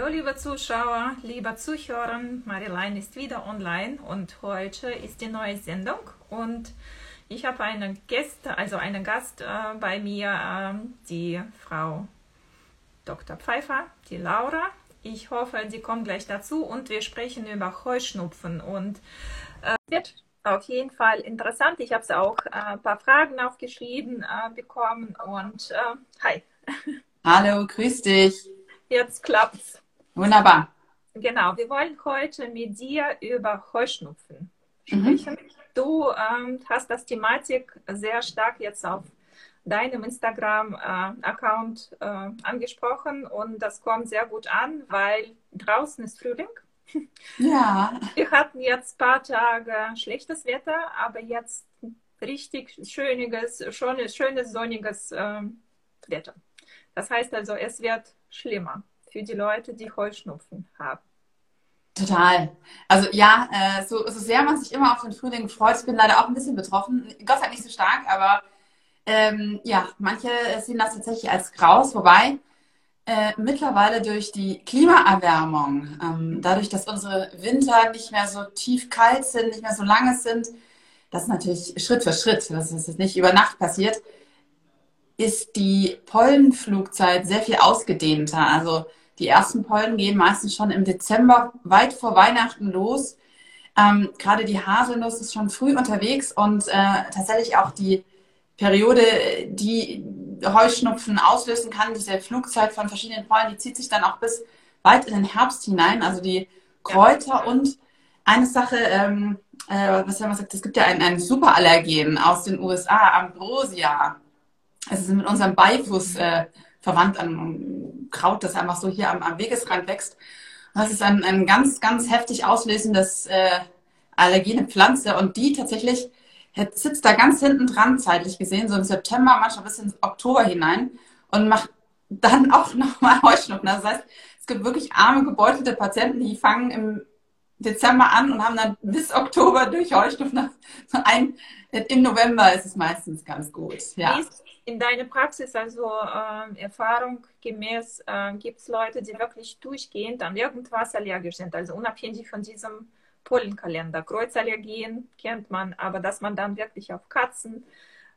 Hallo, liebe Zuschauer, liebe Zuhörer. Marilein ist wieder online und heute ist die neue Sendung und ich habe einen Gast, also einen Gast äh, bei mir, äh, die Frau Dr. Pfeiffer, die Laura. Ich hoffe, sie kommt gleich dazu und wir sprechen über Heuschnupfen und äh, wird auf jeden Fall interessant. Ich habe auch äh, ein paar Fragen aufgeschrieben äh, bekommen und äh, hi. Hallo, grüß dich. Jetzt klappt's. Wunderbar. Genau, wir wollen heute mit dir über Heuschnupfen sprechen. Mhm. Du ähm, hast das Thematik sehr stark jetzt auf deinem Instagram-Account äh, äh, angesprochen und das kommt sehr gut an, weil draußen ist Frühling. Ja. Wir hatten jetzt ein paar Tage schlechtes Wetter, aber jetzt richtig schönes, schönes, schönes sonniges äh, Wetter. Das heißt also, es wird schlimmer für die Leute, die Heuschnupfen haben. Total. Also ja, äh, so, so sehr man sich immer auf den Frühling freut, ich bin leider auch ein bisschen betroffen. Gott sei Dank nicht so stark, aber ähm, ja, manche sehen das tatsächlich als Graus, wobei äh, mittlerweile durch die Klimaerwärmung, ähm, dadurch, dass unsere Winter nicht mehr so tief kalt sind, nicht mehr so lange sind, das ist natürlich Schritt für Schritt, das ist nicht über Nacht passiert, ist die Pollenflugzeit sehr viel ausgedehnter. Also die ersten Pollen gehen meistens schon im Dezember, weit vor Weihnachten los. Ähm, Gerade die Haselnuss ist schon früh unterwegs und äh, tatsächlich auch die Periode, die Heuschnupfen auslösen kann, diese Flugzeit von verschiedenen Pollen, die zieht sich dann auch bis weit in den Herbst hinein. Also die Kräuter und eine Sache, ähm, äh, was haben wir gesagt, es gibt ja ein, ein Superallergen aus den USA, Ambrosia. Es ist mit unserem Beifuß äh, verwandt an Kraut, das einfach so hier am, am Wegesrand wächst. Das ist ein, ein ganz, ganz heftig auslösendes äh, allergene Pflanze und die tatsächlich sitzt da ganz hinten dran, zeitlich gesehen, so im September, manchmal bis ins Oktober hinein und macht dann auch nochmal Heuschnupfen. Das heißt, es gibt wirklich arme, gebeutelte Patienten, die fangen im Dezember an und haben dann bis Oktober durch Heuschnupfen. Ein, Im November ist es meistens ganz gut. Ja. Ist in deiner Praxis, also äh, Erfahrung gemäß, äh, gibt es Leute, die wirklich durchgehend an irgendwas allergisch sind, also unabhängig von diesem Pollenkalender. Kreuzallergien kennt man, aber dass man dann wirklich auf Katzen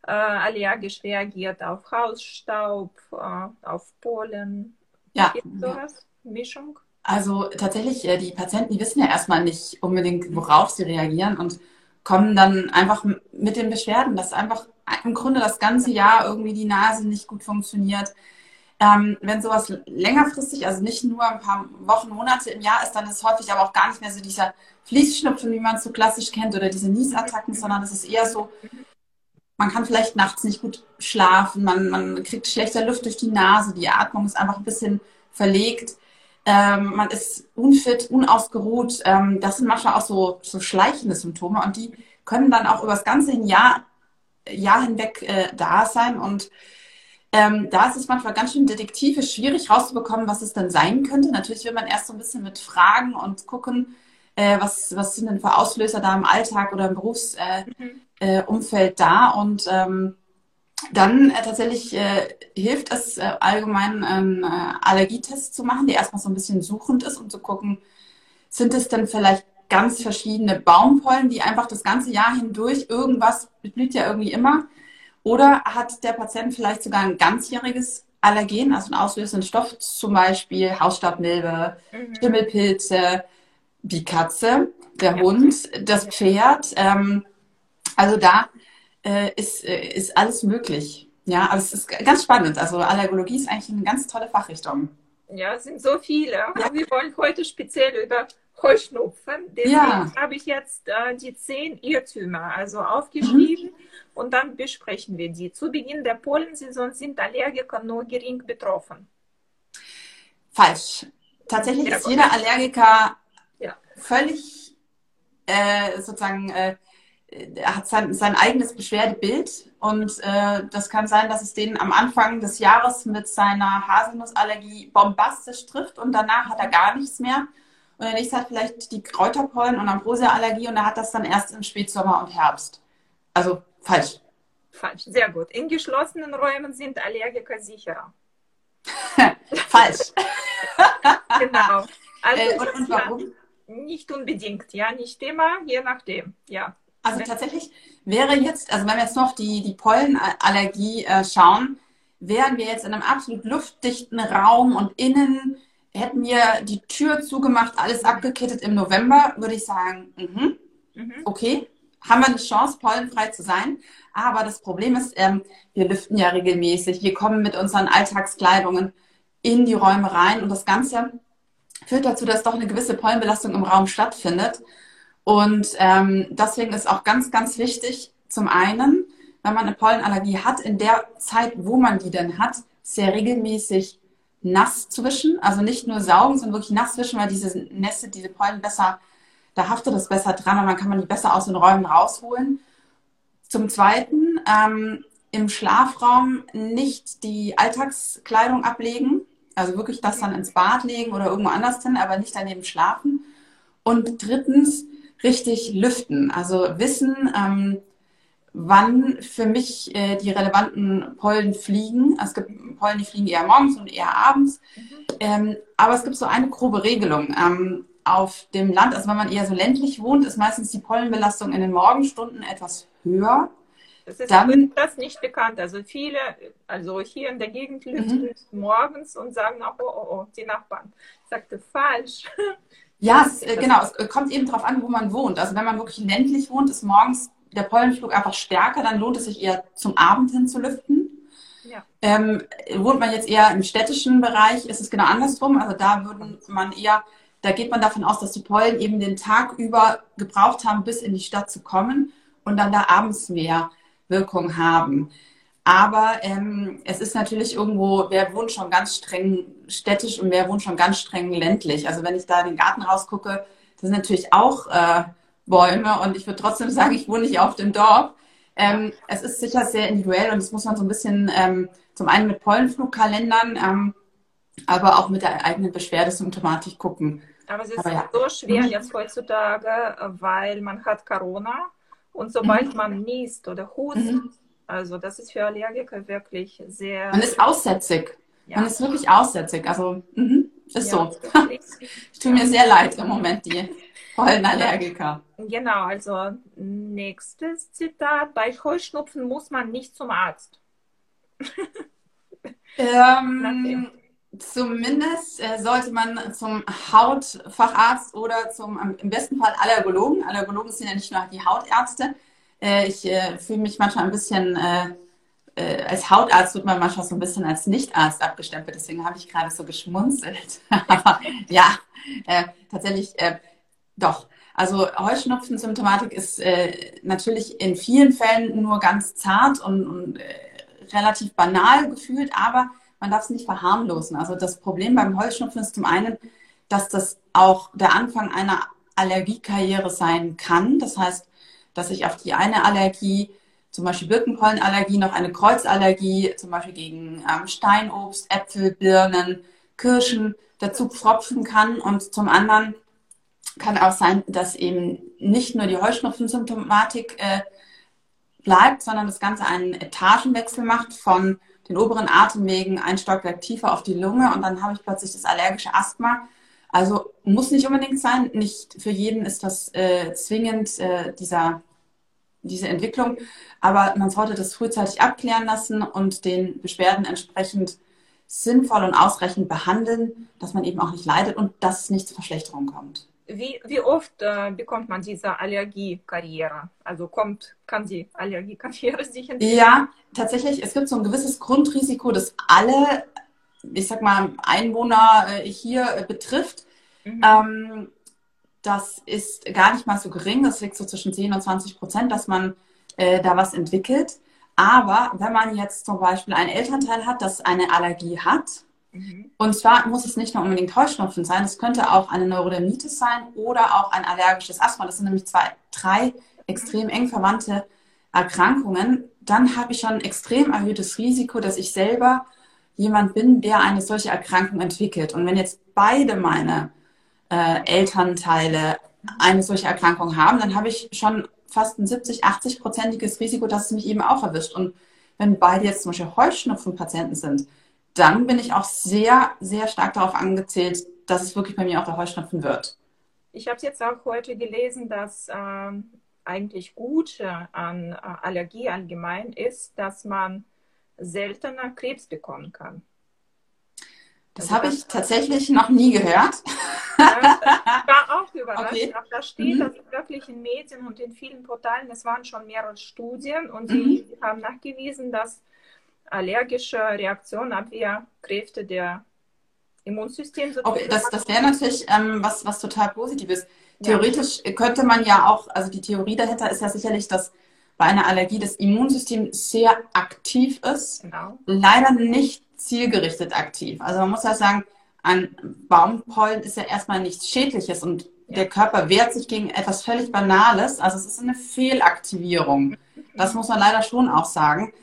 äh, allergisch reagiert, auf Hausstaub, äh, auf Pollen. Ja. Gibt sowas? Ja. Mischung? Also tatsächlich, äh, die Patienten, die wissen ja erstmal nicht unbedingt, worauf sie reagieren und kommen dann einfach mit den Beschwerden, dass einfach im Grunde das ganze Jahr irgendwie die Nase nicht gut funktioniert. Ähm, wenn sowas längerfristig, also nicht nur ein paar Wochen, Monate im Jahr ist, dann ist häufig aber auch gar nicht mehr so dieser Fließschnupfen, wie man es so klassisch kennt, oder diese Niesattacken, sondern es ist eher so, man kann vielleicht nachts nicht gut schlafen, man, man kriegt schlechter Luft durch die Nase, die Atmung ist einfach ein bisschen verlegt ähm, man ist unfit, unausgeruht. Ähm, das sind manchmal auch so, so schleichende Symptome und die können dann auch über das ganze Jahr, Jahr hinweg äh, da sein. Und ähm, da ist es manchmal ganz schön detektivisch schwierig rauszubekommen, was es denn sein könnte. Natürlich will man erst so ein bisschen mit Fragen und gucken, äh, was, was sind denn für Auslöser da im Alltag oder im Berufsumfeld äh, mhm. äh, da. Und ähm, dann äh, tatsächlich äh, hilft es äh, allgemein, einen äh, Allergietest zu machen, der erstmal so ein bisschen suchend ist, um zu gucken, sind es denn vielleicht ganz verschiedene Baumpollen, die einfach das ganze Jahr hindurch irgendwas, blüht ja irgendwie immer, oder hat der Patient vielleicht sogar ein ganzjähriges Allergen, also einen auslösenden Stoff, zum Beispiel Hausstaubmilbe, mhm. Schimmelpilze, die Katze, der ja. Hund, das Pferd. Ähm, also da äh, ist, äh, ist alles möglich. Ja, aber es ist ganz spannend. Also Allergologie ist eigentlich eine ganz tolle Fachrichtung. Ja, es sind so viele. Ja. Wir wollen heute speziell über Heuschnupfen. Deswegen ja. habe ich jetzt äh, die zehn Irrtümer also aufgeschrieben mhm. und dann besprechen wir die. Zu Beginn der Pollensaison sind Allergiker nur gering betroffen. Falsch. Tatsächlich ja, ist jeder Allergiker ja. völlig äh, sozusagen äh, er hat sein, sein eigenes Beschwerdebild und äh, das kann sein, dass es den am Anfang des Jahres mit seiner Haselnussallergie bombastisch trifft und danach hat er gar nichts mehr. Und der nächste hat vielleicht die Kräuterpollen und Ambrosia-Allergie und er hat das dann erst im Spätsommer und Herbst. Also falsch. Falsch, sehr gut. In geschlossenen Räumen sind Allergiker sicherer. falsch. genau. Also äh, und, und warum? Nicht unbedingt, ja, nicht immer, je nachdem, ja. Also tatsächlich wäre jetzt, also wenn wir jetzt noch die, die Pollenallergie äh, schauen, wären wir jetzt in einem absolut luftdichten Raum und innen hätten wir die Tür zugemacht, alles abgekittet im November, würde ich sagen, mh, mhm. okay, haben wir eine Chance, pollenfrei zu sein. Aber das Problem ist, ähm, wir lüften ja regelmäßig, wir kommen mit unseren Alltagskleidungen in die Räume rein und das Ganze führt dazu, dass doch eine gewisse Pollenbelastung im Raum stattfindet. Und ähm, deswegen ist auch ganz, ganz wichtig, zum einen, wenn man eine Pollenallergie hat, in der Zeit, wo man die denn hat, sehr regelmäßig nass zu wischen. Also nicht nur saugen, sondern wirklich nass wischen, weil diese Nässe, diese Pollen besser, da haftet es besser dran und dann kann man die besser aus den Räumen rausholen. Zum Zweiten, ähm, im Schlafraum nicht die Alltagskleidung ablegen. Also wirklich das dann ins Bad legen oder irgendwo anders hin, aber nicht daneben schlafen. Und drittens, richtig lüften. Also wissen, ähm, wann für mich äh, die relevanten Pollen fliegen. Es gibt Pollen, die fliegen eher morgens und eher abends. Mhm. Ähm, aber es gibt so eine grobe Regelung. Ähm, auf dem Land, also wenn man eher so ländlich wohnt, ist meistens die Pollenbelastung in den Morgenstunden etwas höher. Das ist Dann, das nicht bekannt. Also viele, also hier in der Gegend lüften mhm. morgens und sagen auch, oh, oh, oh, die Nachbarn. Ich sagte falsch. Ja, es, äh, genau. Es kommt eben darauf an, wo man wohnt. Also wenn man wirklich ländlich wohnt, ist morgens der Pollenflug einfach stärker, dann lohnt es sich eher zum Abend hin zu lüften. Ja. Ähm, wohnt man jetzt eher im städtischen Bereich, ist es genau andersrum. Also da würde man eher, da geht man davon aus, dass die Pollen eben den Tag über gebraucht haben, bis in die Stadt zu kommen und dann da abends mehr Wirkung haben. Aber ähm, es ist natürlich irgendwo, wer wohnt schon ganz streng städtisch und wer wohnt schon ganz streng ländlich. Also wenn ich da in den Garten rausgucke, das sind natürlich auch äh, Bäume und ich würde trotzdem sagen, ich wohne nicht auf dem Dorf. Ähm, es ist sicher sehr individuell und das muss man so ein bisschen ähm, zum einen mit Pollenflugkalendern, ähm, aber auch mit der eigenen Beschwerdesymptomatik gucken. Aber es ist aber ja. so schwer jetzt heutzutage, weil man hat Corona und sobald mhm. man niest oder hustet, mhm. Also das ist für Allergiker wirklich sehr. Man ist aussätzig. Ja. Man ist wirklich aussätzig. Also mh, ist ja, so. ich tue mir sehr leid im Moment, die Pollenallergiker. Genau, also nächstes Zitat. Bei Heuschnupfen muss man nicht zum Arzt. ähm, zumindest äh, sollte man zum Hautfacharzt oder zum im besten Fall Allergologen. Allergologen sind ja nicht nur die Hautärzte, äh, ich äh, fühle mich manchmal ein bisschen, äh, äh, als Hautarzt wird man manchmal so ein bisschen als Nichtarzt abgestempelt. Deswegen habe ich gerade so geschmunzelt. Aber ja, äh, tatsächlich äh, doch. Also Heuschnupfen-Symptomatik ist natürlich in vielen Fällen nur ganz zart und, und relativ banal gefühlt, aber man darf es nicht verharmlosen. Also das Problem beim Heuschnupfen ist zum einen, dass das auch der Anfang einer Allergiekarriere sein kann. Das heißt, dass ich auf die eine Allergie, zum Beispiel Birkenpollenallergie, noch eine Kreuzallergie, zum Beispiel gegen ähm, Steinobst, Äpfel, Birnen, Kirschen dazu pfropfen kann. Und zum anderen kann auch sein, dass eben nicht nur die Heuschnupfensymptomatik äh, bleibt, sondern das Ganze einen Etagenwechsel macht von den oberen Atemwegen ein Stockwerk tiefer auf die Lunge und dann habe ich plötzlich das allergische Asthma. Also muss nicht unbedingt sein, nicht für jeden ist das äh, zwingend äh, dieser, diese Entwicklung, aber man sollte das frühzeitig abklären lassen und den Beschwerden entsprechend sinnvoll und ausreichend behandeln, dass man eben auch nicht leidet und dass es nicht zu Verschlechterungen kommt. Wie, wie oft äh, bekommt man diese Allergiekarriere? Also kommt, kann die Allergiekarriere sich entwickeln? Ja, tatsächlich, es gibt so ein gewisses Grundrisiko, dass alle ich sag mal, Einwohner äh, hier äh, betrifft. Mhm. Ähm, das ist gar nicht mal so gering. Das liegt so zwischen 10 und 20 Prozent, dass man äh, da was entwickelt. Aber wenn man jetzt zum Beispiel einen Elternteil hat, das eine Allergie hat, mhm. und zwar muss es nicht nur unbedingt Heuschnupfen sein, es könnte auch eine Neurodermitis sein oder auch ein allergisches Asthma. Das sind nämlich zwei, drei extrem eng verwandte Erkrankungen. Dann habe ich schon ein extrem erhöhtes Risiko, dass ich selber jemand bin, der eine solche Erkrankung entwickelt. Und wenn jetzt beide meine äh, Elternteile eine solche Erkrankung haben, dann habe ich schon fast ein 70, 80-prozentiges Risiko, dass es mich eben auch erwischt. Und wenn beide jetzt zum Beispiel Heuschnupfenpatienten sind, dann bin ich auch sehr, sehr stark darauf angezählt, dass es wirklich bei mir auch der Heuschnupfen wird. Ich habe jetzt auch heute gelesen, dass ähm, eigentlich gut an äh, Allergie allgemein ist, dass man seltener Krebs bekommen kann. Das also habe ich tatsächlich noch nie gehört. Ja, ich war auch überrascht. Okay. Da steht, mhm. dass wirklich in Medien und in vielen Portalen, es waren schon mehrere Studien und die mhm. haben nachgewiesen, dass allergische Reaktionen, Abwehrkräfte der Immunsystem okay, das, das wäre natürlich ähm, was, was total Positives. Theoretisch ja. könnte man ja auch, also die Theorie dahinter ist ja sicherlich, dass bei einer Allergie das Immunsystem sehr aktiv ist, genau. leider nicht zielgerichtet aktiv. Also man muss ja sagen, ein Baumpollen ist ja erstmal nichts Schädliches und ja. der Körper wehrt sich gegen etwas völlig Banales. Also es ist eine Fehlaktivierung. Das muss man leider schon auch sagen.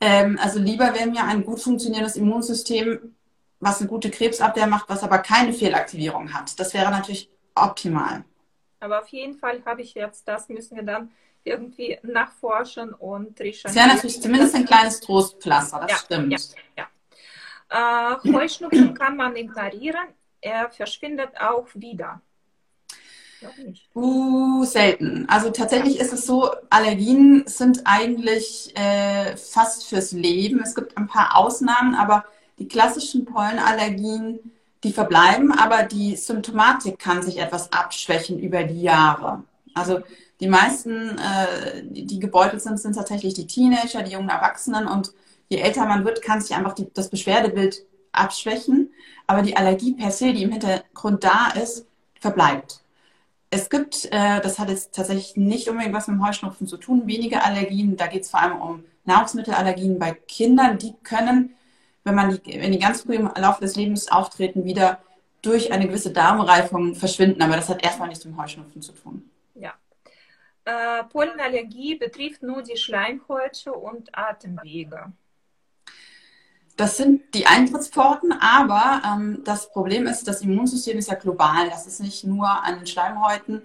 Ähm, also lieber wäre mir ein gut funktionierendes Immunsystem, was eine gute Krebsabwehr macht, was aber keine Fehlaktivierung hat. Das wäre natürlich optimal. Aber auf jeden Fall habe ich jetzt, das müssen wir dann irgendwie nachforschen und recherchieren. Das wäre natürlich zumindest ein kleines Trostpflaster, das ja, stimmt. Ja, ja. Äh, Heuschnupfen kann man ignorieren, er verschwindet auch wieder. Uh, selten. Also tatsächlich ist es so, Allergien sind eigentlich äh, fast fürs Leben. Es gibt ein paar Ausnahmen, aber die klassischen Pollenallergien die verbleiben, aber die Symptomatik kann sich etwas abschwächen über die Jahre. Also die meisten, äh, die gebeutelt sind, sind tatsächlich die Teenager, die jungen Erwachsenen und je älter man wird, kann sich einfach die, das Beschwerdebild abschwächen, aber die Allergie per se, die im Hintergrund da ist, verbleibt. Es gibt, äh, das hat jetzt tatsächlich nicht unbedingt was mit dem Heuschnupfen zu tun, wenige Allergien, da geht es vor allem um Nahrungsmittelallergien bei Kindern, die können wenn man die, wenn die ganz früh im Laufe des Lebens auftreten, wieder durch eine gewisse Darmreifung verschwinden. Aber das hat erstmal nichts mit dem Heuschnupfen zu tun. Äh, Pollenallergie betrifft nur die Schleimhäute und Atemwege. Das sind die Eintrittspforten, aber ähm, das Problem ist, das Immunsystem ist ja global. Das ist nicht nur an den Schleimhäuten.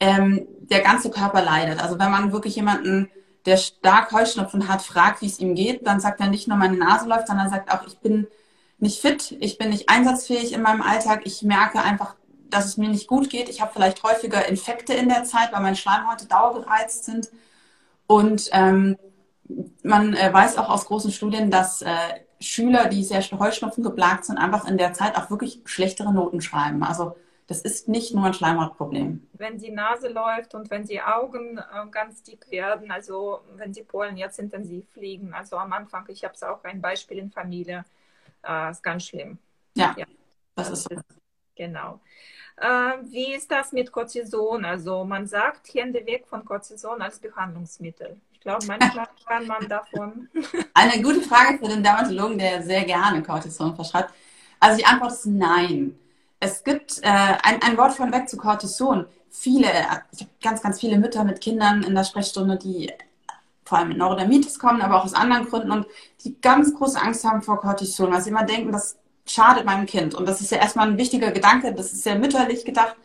Ähm, der ganze Körper leidet. Also wenn man wirklich jemanden der stark Heuschnupfen hat, fragt, wie es ihm geht, dann sagt er nicht nur, meine Nase läuft, sondern sagt auch, ich bin nicht fit, ich bin nicht einsatzfähig in meinem Alltag, ich merke einfach, dass es mir nicht gut geht. Ich habe vielleicht häufiger Infekte in der Zeit, weil meine Schleimhäute dauergereizt sind. Und ähm, man äh, weiß auch aus großen Studien, dass äh, Schüler, die sehr Heuschnupfen geplagt sind, einfach in der Zeit auch wirklich schlechtere Noten schreiben. Also das ist nicht nur ein Schleimhautproblem. Wenn die Nase läuft und wenn die Augen äh, ganz dick werden, also wenn die Pollen jetzt intensiv fliegen, also am Anfang, ich habe es auch ein Beispiel in Familie, äh, ist ganz schlimm. Ja, ja. das ist so. Genau. Äh, wie ist das mit Cortison? Also man sagt Hände weg von Cortison als Behandlungsmittel. Ich glaube, manchmal kann man davon. Eine gute Frage für den Dermatologen, der sehr gerne Cortison verschreibt. Also die Antwort ist nein. Es gibt äh, ein, ein Wort von weg zu Cortison. Viele, ich habe ganz, ganz viele Mütter mit Kindern in der Sprechstunde, die vor allem mit Neurodermitis kommen, aber auch aus anderen Gründen und die ganz große Angst haben vor Cortison, weil sie immer denken, das schadet meinem Kind. Und das ist ja erstmal ein wichtiger Gedanke, das ist sehr mütterlich gedacht.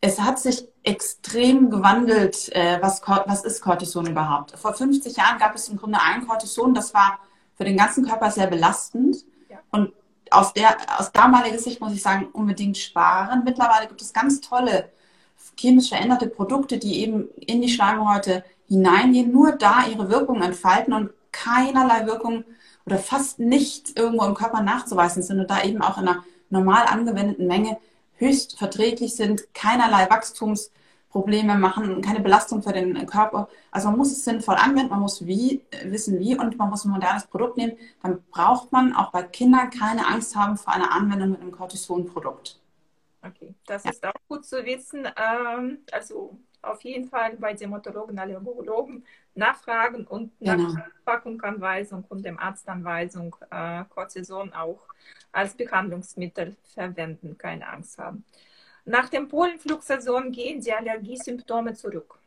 Es hat sich extrem gewandelt, äh, was, was ist Cortison überhaupt. Vor 50 Jahren gab es im Grunde ein Cortison, das war für den ganzen Körper sehr belastend. Ja. Und aus, der, aus damaliger Sicht muss ich sagen, unbedingt sparen. Mittlerweile gibt es ganz tolle chemisch veränderte Produkte, die eben in die Schleimhäute hineingehen, nur da ihre Wirkung entfalten und keinerlei Wirkung oder fast nicht irgendwo im Körper nachzuweisen sind und da eben auch in einer normal angewendeten Menge höchst verträglich sind, keinerlei Wachstums- Probleme machen, keine Belastung für den Körper. Also man muss es sinnvoll anwenden, man muss wie, wissen wie und man muss ein modernes Produkt nehmen. Dann braucht man auch bei Kindern keine Angst haben vor einer Anwendung mit einem Cortison-Produkt. Okay, das ja. ist auch gut zu wissen. Ähm, also auf jeden Fall bei Dermatologen, Allergologen nachfragen und nach genau. Packungsanweisung und dem Arztanweisung äh, Cortison auch als Behandlungsmittel verwenden, keine Angst haben. Nach dem Pollenflugsaison gehen die Allergiesymptome zurück.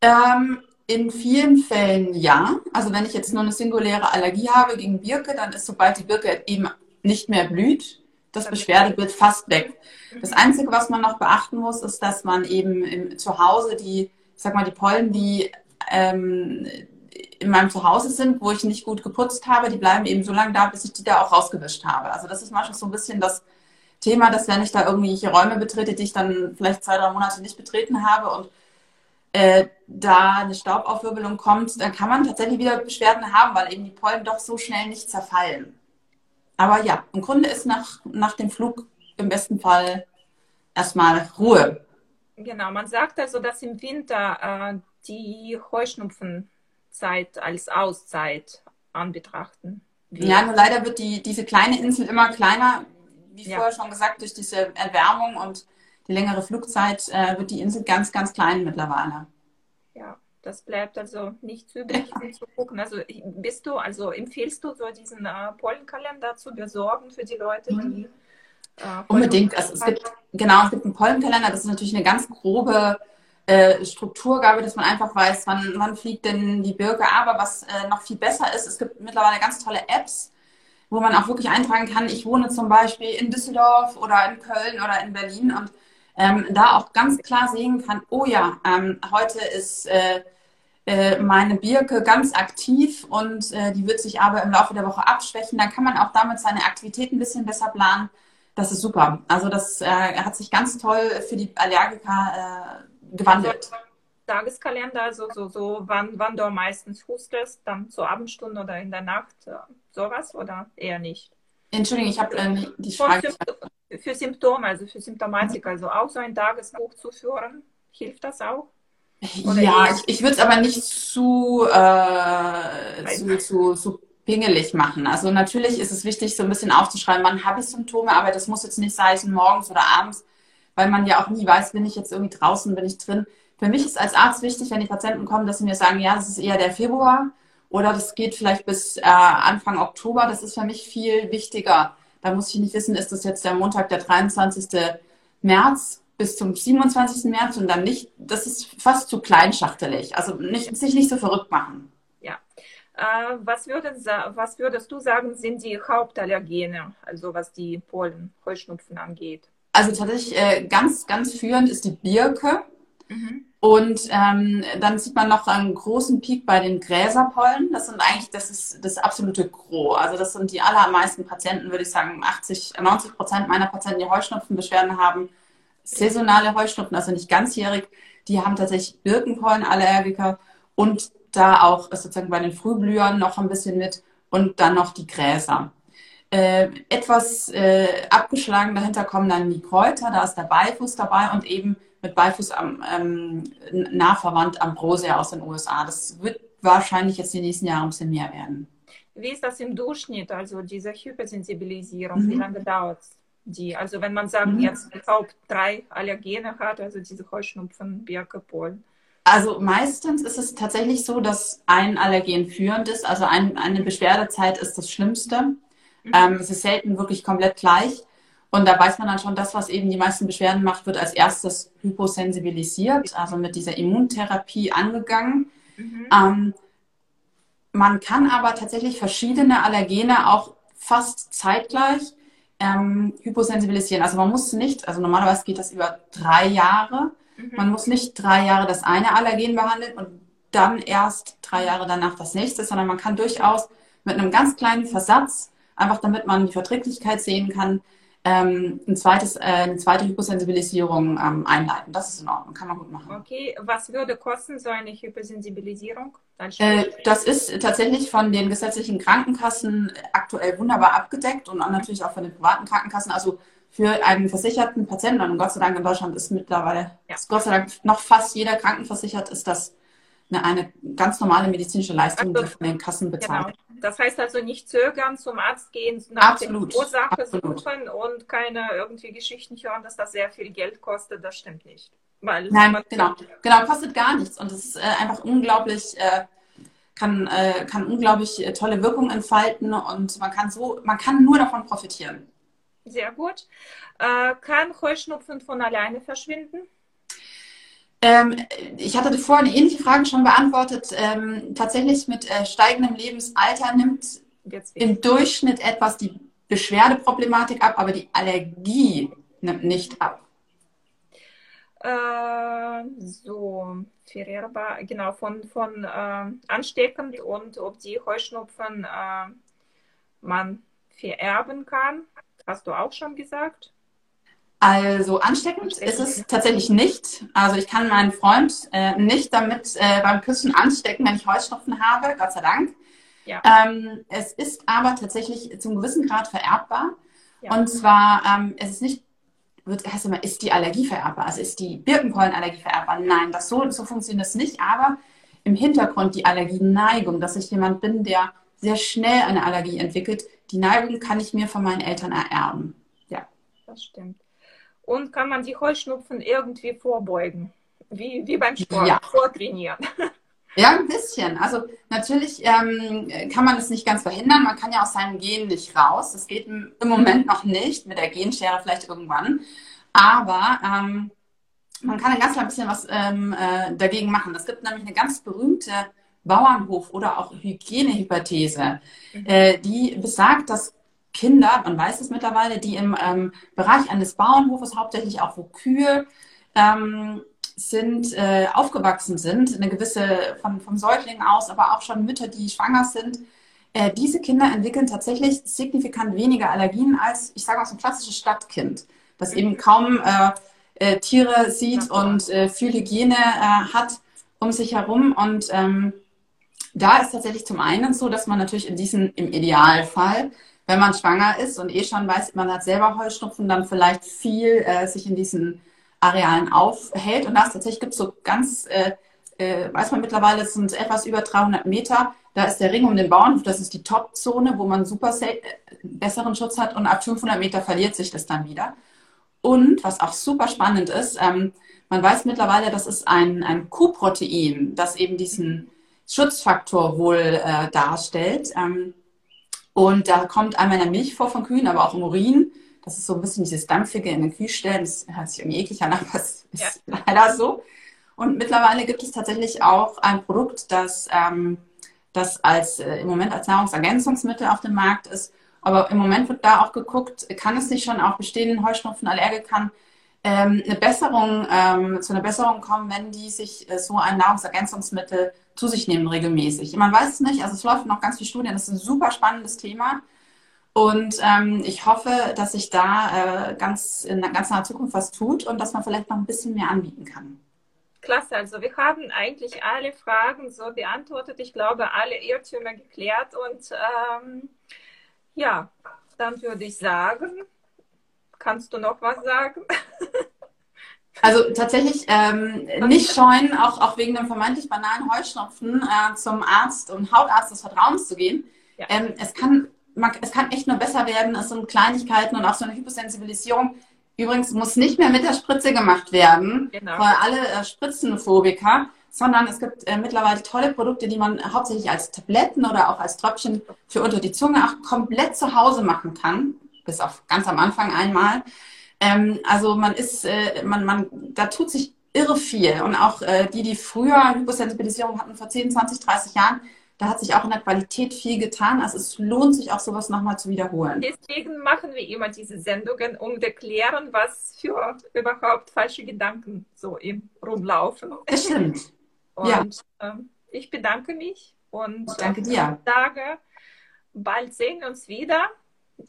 Ähm, in vielen Fällen ja. Also wenn ich jetzt nur eine singuläre Allergie habe gegen Birke, dann ist sobald die Birke eben nicht mehr blüht, das Beschwerdebild fast weg. Das Einzige, was man noch beachten muss, ist, dass man eben im, zu Hause die, sag mal, die Pollen, die ähm, in meinem Zuhause sind, wo ich nicht gut geputzt habe, die bleiben eben so lange da, bis ich die da auch rausgewischt habe. Also das ist manchmal so ein bisschen das Thema, dass wenn ich da irgendwelche Räume betrete, die ich dann vielleicht zwei, drei Monate nicht betreten habe und äh, da eine Staubaufwirbelung kommt, dann kann man tatsächlich wieder Beschwerden haben, weil eben die Pollen doch so schnell nicht zerfallen. Aber ja, im Grunde ist nach, nach dem Flug im besten Fall erstmal Ruhe. Genau, man sagt also, dass im Winter äh, die Heuschnupfenzeit als Auszeit anbetrachten. Wird. Ja, nur leider wird die, diese kleine Insel immer kleiner, wie ja. vorher schon gesagt, durch diese Erwärmung und die längere Flugzeit äh, wird die Insel ganz, ganz klein mittlerweile. Ja, das bleibt also nicht übrig, um zu gucken. Also bist du, also empfiehlst du so diesen äh, Pollenkalender zu besorgen für die Leute, die äh, Unbedingt. Also es gibt, genau, es gibt einen Pollenkalender, das ist natürlich eine ganz grobe äh, Strukturgabe, dass man einfach weiß, wann, wann fliegt denn die Birke. Aber was äh, noch viel besser ist, es gibt mittlerweile ganz tolle Apps, wo man auch wirklich eintragen kann, ich wohne zum Beispiel in Düsseldorf oder in Köln oder in Berlin und ähm, da auch ganz klar sehen kann, oh ja, ähm, heute ist äh, äh, meine Birke ganz aktiv und äh, die wird sich aber im Laufe der Woche abschwächen. Dann kann man auch damit seine Aktivität ein bisschen besser planen. Das ist super. Also das äh, hat sich ganz toll für die Allergiker äh, gewandelt. Tageskalender, so, so, so wann, wann du meistens hustest, dann zur Abendstunde oder in der Nacht, äh, sowas oder eher nicht? Entschuldigung, ich habe äh, die Frage. Für, für Symptome, also für Symptomatik, also auch so ein Tagesbuch zu führen, hilft das auch? Oder ja, ich, ich würde es aber nicht zu, äh, zu, zu, zu pingelig machen. Also natürlich ist es wichtig, so ein bisschen aufzuschreiben, wann habe ich Symptome, aber das muss jetzt nicht sein, morgens oder abends, weil man ja auch nie weiß, bin ich jetzt irgendwie draußen, bin ich drin. Für mich ist als Arzt wichtig, wenn die Patienten kommen, dass sie mir sagen, ja, das ist eher der Februar oder das geht vielleicht bis äh, Anfang Oktober. Das ist für mich viel wichtiger. Da muss ich nicht wissen, ist das jetzt der Montag, der 23. März bis zum 27. März und dann nicht, das ist fast zu kleinschachtelig. Also nicht, sich nicht so verrückt machen. Äh, was, würdest, was würdest du sagen, sind die Hauptallergene, also was die Pollen, Heuschnupfen angeht? Also tatsächlich äh, ganz, ganz führend ist die Birke. Mhm. Und ähm, dann sieht man noch einen großen Peak bei den Gräserpollen. Das sind eigentlich, das ist das absolute Gros. Also das sind die allermeisten Patienten, würde ich sagen, 80, 90 Prozent meiner Patienten, die Heuschnupfenbeschwerden haben, saisonale Heuschnupfen, also nicht ganzjährig, die haben tatsächlich Birkenpollenallergiker und da auch sozusagen bei den Frühblühern noch ein bisschen mit und dann noch die Gräser. Äh, etwas äh, abgeschlagen dahinter kommen dann die Kräuter, da ist der Beifuß dabei und eben mit Beifuß am, ähm, nahverwandt Ambrosia aus den USA. Das wird wahrscheinlich jetzt die nächsten Jahre ein bisschen mehr werden. Wie ist das im Durchschnitt, also diese Hypersensibilisierung? Mhm. Wie lange dauert die? Also wenn man sagt, mhm. jetzt überhaupt drei Allergene hat, also diese Heuschnupfen, Birke, Pollen. Also meistens ist es tatsächlich so, dass ein Allergen führend ist. Also ein, eine Beschwerdezeit ist das Schlimmste. Mhm. Ähm, es ist selten wirklich komplett gleich. Und da weiß man dann schon, das, was eben die meisten Beschwerden macht, wird als erstes hyposensibilisiert, also mit dieser Immuntherapie angegangen. Mhm. Ähm, man kann aber tatsächlich verschiedene Allergene auch fast zeitgleich ähm, hyposensibilisieren. Also man muss nicht, also normalerweise geht das über drei Jahre. Mhm. Man muss nicht drei Jahre das eine Allergen behandeln und dann erst drei Jahre danach das nächste, sondern man kann durchaus mit einem ganz kleinen Versatz, einfach damit man die Verträglichkeit sehen kann, ähm, ein zweites, äh, eine zweite Hyposensibilisierung ähm, einleiten. Das ist in Ordnung, kann man gut machen. Okay, was würde kosten so eine Hyposensibilisierung? Äh, das ist tatsächlich von den gesetzlichen Krankenkassen aktuell wunderbar abgedeckt und natürlich auch von den privaten Krankenkassen. Also für einen versicherten Patienten, und Gott sei Dank in Deutschland ist mittlerweile, ja. ist Gott sei Dank noch fast jeder krankenversichert, ist das eine, eine ganz normale medizinische Leistung, also, die von den Kassen bezahlt. Genau. Das heißt also nicht zögern, zum Arzt gehen, nach Absolut. der Ursache Absolut. suchen und keine irgendwie Geschichten hören, dass das sehr viel Geld kostet. Das stimmt nicht. Weil Nein, genau. Genau, kostet gar nichts. Und es ist äh, einfach unglaublich, äh, kann, äh, kann unglaublich äh, tolle Wirkung entfalten und man kann so, man kann nur davon profitieren. Sehr gut. Äh, kann Heuschnupfen von alleine verschwinden? Ähm, ich hatte vorhin ähnliche Fragen schon beantwortet. Ähm, tatsächlich mit äh, steigendem Lebensalter nimmt im Durchschnitt etwas die Beschwerdeproblematik ab, aber die Allergie nimmt nicht ab. Äh, so, verehrbar, genau, von, von äh, ansteckend und ob die Heuschnupfen äh, man vererben kann. Hast du auch schon gesagt? Also ansteckend ist es tatsächlich nicht. Also ich kann meinen Freund äh, nicht damit äh, beim Küssen anstecken, wenn ich Heuschnupfen habe, Gott sei Dank. Ja. Ähm, es ist aber tatsächlich zum gewissen Grad vererbbar. Ja. Und zwar, ähm, es ist nicht, wird, heißt immer, ist die Allergie vererbbar? Also ist die Birkenpollenallergie vererbbar? Nein, das so, so funktioniert es nicht. Aber im Hintergrund die Allergieneigung, dass ich jemand bin, der sehr schnell eine Allergie entwickelt, die Neigung kann ich mir von meinen Eltern ererben. Ja. Das stimmt. Und kann man die Heuschnupfen irgendwie vorbeugen? Wie, wie beim Sport, ja. vortrainieren. Ja, ein bisschen. Also natürlich ähm, kann man es nicht ganz verhindern. Man kann ja aus seinem Gen nicht raus. Das geht im Moment noch nicht, mit der Genschere vielleicht irgendwann. Aber ähm, man kann ein ganz klein bisschen was ähm, äh, dagegen machen. Es gibt nämlich eine ganz berühmte Bauernhof- oder auch Hygienehypothese, mhm. äh, die besagt, dass Kinder, man weiß es mittlerweile, die im ähm, Bereich eines Bauernhofes, hauptsächlich auch wo Kühe ähm, sind, äh, aufgewachsen sind, eine gewisse von, vom Säugling aus, aber auch schon Mütter, die schwanger sind, äh, diese Kinder entwickeln tatsächlich signifikant weniger Allergien als, ich sage mal, so ein klassisches Stadtkind, das eben kaum äh, äh Tiere sieht und äh, viel Hygiene hat um sich herum. Und ähm, da ist tatsächlich zum einen so, dass man natürlich in diesem, im Idealfall, wenn man schwanger ist und eh schon weiß, man hat selber Heuschnupfen, dann vielleicht viel äh, sich in diesen Arealen aufhält. Und das tatsächlich gibt es so ganz, äh, äh, weiß man mittlerweile, es sind etwas über 300 Meter. Da ist der Ring um den Bauernhof, das ist die Top-Zone, wo man super äh, besseren Schutz hat. Und ab 500 Meter verliert sich das dann wieder. Und was auch super spannend ist, ähm, man weiß mittlerweile, das ist ein, ein Q-Protein, das eben diesen Schutzfaktor wohl äh, darstellt. Ähm, und da kommt einmal in der Milch vor von Kühen, aber auch im Urin. Das ist so ein bisschen dieses Dampfige in den Kühlstellen. Das hört sich irgendwie eklig an, aber es ist ja. leider so. Und mittlerweile gibt es tatsächlich auch ein Produkt, das, ähm, das als, äh, im Moment als Nahrungsergänzungsmittel auf dem Markt ist. Aber im Moment wird da auch geguckt, kann es nicht schon auch bestehenden Heuschnupfenallergikern ähm, eine Besserung, ähm, zu einer Besserung kommen, wenn die sich äh, so ein Nahrungsergänzungsmittel zu sich nehmen regelmäßig. Man weiß es nicht, also es läuft noch ganz viele Studien, das ist ein super spannendes Thema. Und ähm, ich hoffe, dass sich da äh, ganz in ganz naher Zukunft was tut und dass man vielleicht noch ein bisschen mehr anbieten kann. Klasse, also wir haben eigentlich alle Fragen so beantwortet. Ich glaube, alle Irrtümer geklärt. Und ähm, ja, dann würde ich sagen, kannst du noch was sagen? Also tatsächlich ähm, nicht scheuen, auch, auch wegen dem vermeintlich banalen Heuschnupfen äh, zum Arzt und Hautarzt des Vertrauens zu gehen. Ja. Ähm, es, kann, man, es kann echt nur besser werden. Es sind Kleinigkeiten und auch so eine Hyposensibilisierung. Übrigens muss nicht mehr mit der Spritze gemacht werden, genau. für alle äh, Spritzenphobiker, sondern es gibt äh, mittlerweile tolle Produkte, die man hauptsächlich als Tabletten oder auch als Tröpfchen für unter die Zunge auch komplett zu Hause machen kann, bis auf ganz am Anfang einmal. Ähm, also man ist, äh, man, man, da tut sich irre viel. Und auch äh, die, die früher Hyposensibilisierung hatten, vor 10, 20, 30 Jahren, da hat sich auch in der Qualität viel getan. Also es lohnt sich auch sowas nochmal zu wiederholen. Deswegen machen wir immer diese Sendungen, um zu erklären, was für überhaupt falsche Gedanken so im rumlaufen. Das stimmt. Und ja. ähm, ich bedanke mich und danke dir. sage, bald sehen wir uns wieder.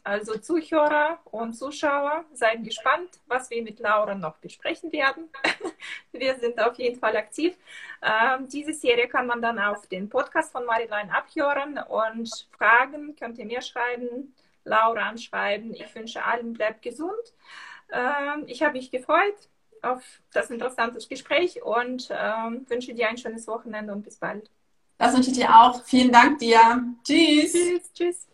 Also Zuhörer und Zuschauer, seien gespannt, was wir mit Laura noch besprechen werden. wir sind auf jeden Fall aktiv. Ähm, diese Serie kann man dann auf den Podcast von Marilein abhören und Fragen könnt ihr mir schreiben, Laura anschreiben. Ich wünsche allen, bleibt gesund. Ähm, ich habe mich gefreut auf das interessante Gespräch und ähm, wünsche dir ein schönes Wochenende und bis bald. Das wünsche ich dir auch. Vielen Dank dir. Tschüss. Tschüss. Tschüss.